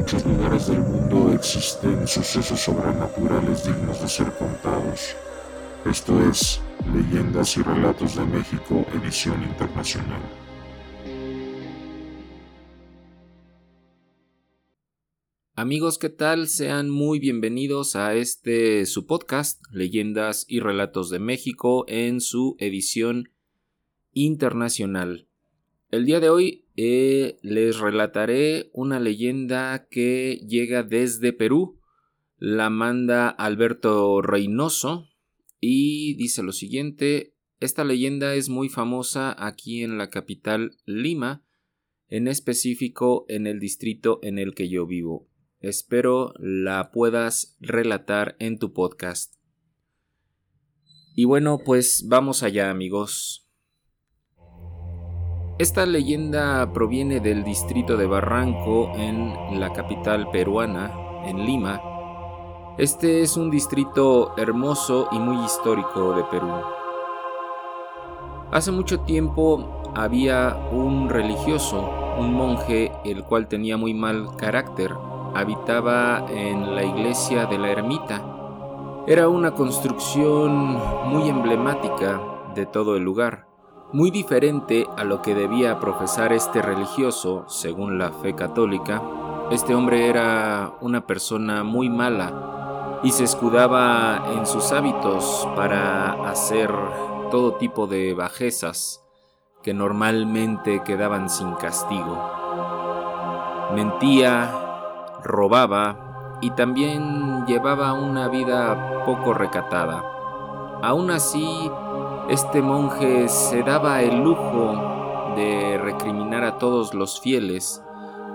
muchos lugares del mundo existen sucesos sobrenaturales dignos de ser contados. Esto es Leyendas y Relatos de México, edición internacional. Amigos, ¿qué tal? Sean muy bienvenidos a este su podcast, Leyendas y Relatos de México, en su edición internacional. El día de hoy eh, les relataré una leyenda que llega desde Perú. La manda Alberto Reynoso y dice lo siguiente. Esta leyenda es muy famosa aquí en la capital Lima, en específico en el distrito en el que yo vivo. Espero la puedas relatar en tu podcast. Y bueno, pues vamos allá amigos. Esta leyenda proviene del distrito de Barranco en la capital peruana, en Lima. Este es un distrito hermoso y muy histórico de Perú. Hace mucho tiempo había un religioso, un monje, el cual tenía muy mal carácter. Habitaba en la iglesia de la ermita. Era una construcción muy emblemática de todo el lugar muy diferente a lo que debía profesar este religioso según la fe católica. Este hombre era una persona muy mala y se escudaba en sus hábitos para hacer todo tipo de bajezas que normalmente quedaban sin castigo. Mentía, robaba y también llevaba una vida poco recatada. Aún así, este monje se daba el lujo de recriminar a todos los fieles,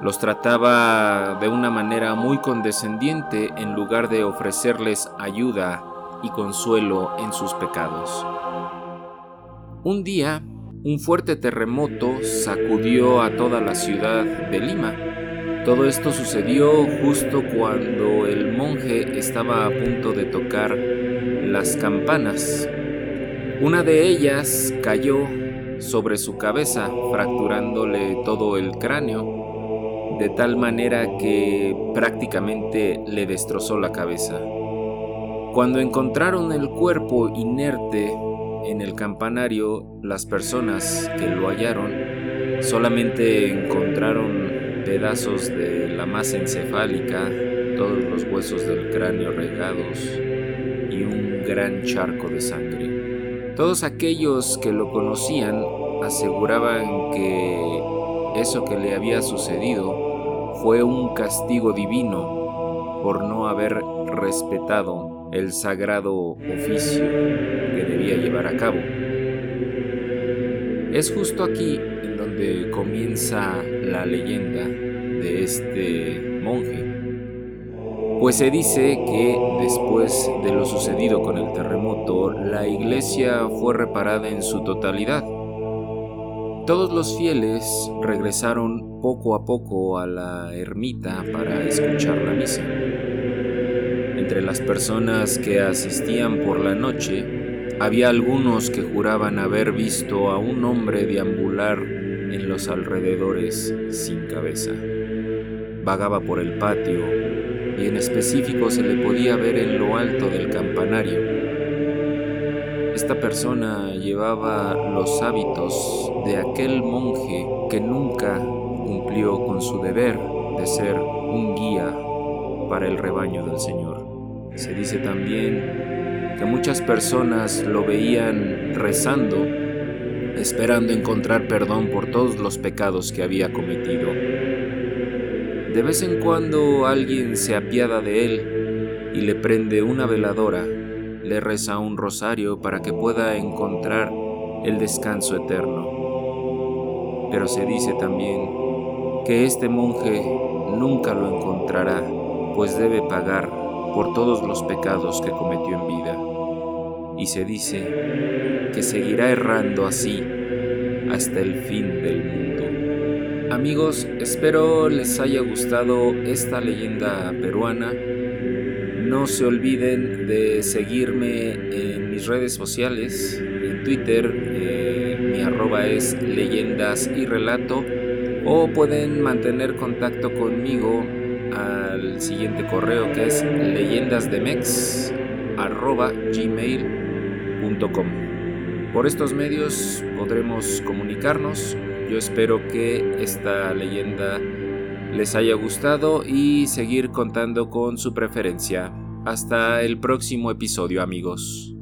los trataba de una manera muy condescendiente en lugar de ofrecerles ayuda y consuelo en sus pecados. Un día, un fuerte terremoto sacudió a toda la ciudad de Lima. Todo esto sucedió justo cuando el monje estaba a punto de tocar las campanas una de ellas cayó sobre su cabeza, fracturándole todo el cráneo, de tal manera que prácticamente le destrozó la cabeza. Cuando encontraron el cuerpo inerte en el campanario, las personas que lo hallaron solamente encontraron pedazos de la masa encefálica, todos los huesos del cráneo regados y un gran charco de sangre. Todos aquellos que lo conocían aseguraban que eso que le había sucedido fue un castigo divino por no haber respetado el sagrado oficio que debía llevar a cabo. Es justo aquí en donde comienza la leyenda de este monje pues se dice que después de lo sucedido con el terremoto, la iglesia fue reparada en su totalidad. Todos los fieles regresaron poco a poco a la ermita para escuchar la misa. Entre las personas que asistían por la noche, había algunos que juraban haber visto a un hombre deambular en los alrededores sin cabeza. Vagaba por el patio y en específico se le podía ver en lo alto del campanario. Esta persona llevaba los hábitos de aquel monje que nunca cumplió con su deber de ser un guía para el rebaño del Señor. Se dice también que muchas personas lo veían rezando, esperando encontrar perdón por todos los pecados que había cometido. De vez en cuando alguien se apiada de él y le prende una veladora, le reza un rosario para que pueda encontrar el descanso eterno. Pero se dice también que este monje nunca lo encontrará, pues debe pagar por todos los pecados que cometió en vida. Y se dice que seguirá errando así hasta el fin del mundo. Amigos, espero les haya gustado esta leyenda peruana. No se olviden de seguirme en mis redes sociales, en Twitter, eh, mi arroba es leyendas y relato, o pueden mantener contacto conmigo al siguiente correo que es leyendasdemex.gmail.com. Por estos medios podremos comunicarnos. Yo espero que esta leyenda les haya gustado y seguir contando con su preferencia. Hasta el próximo episodio amigos.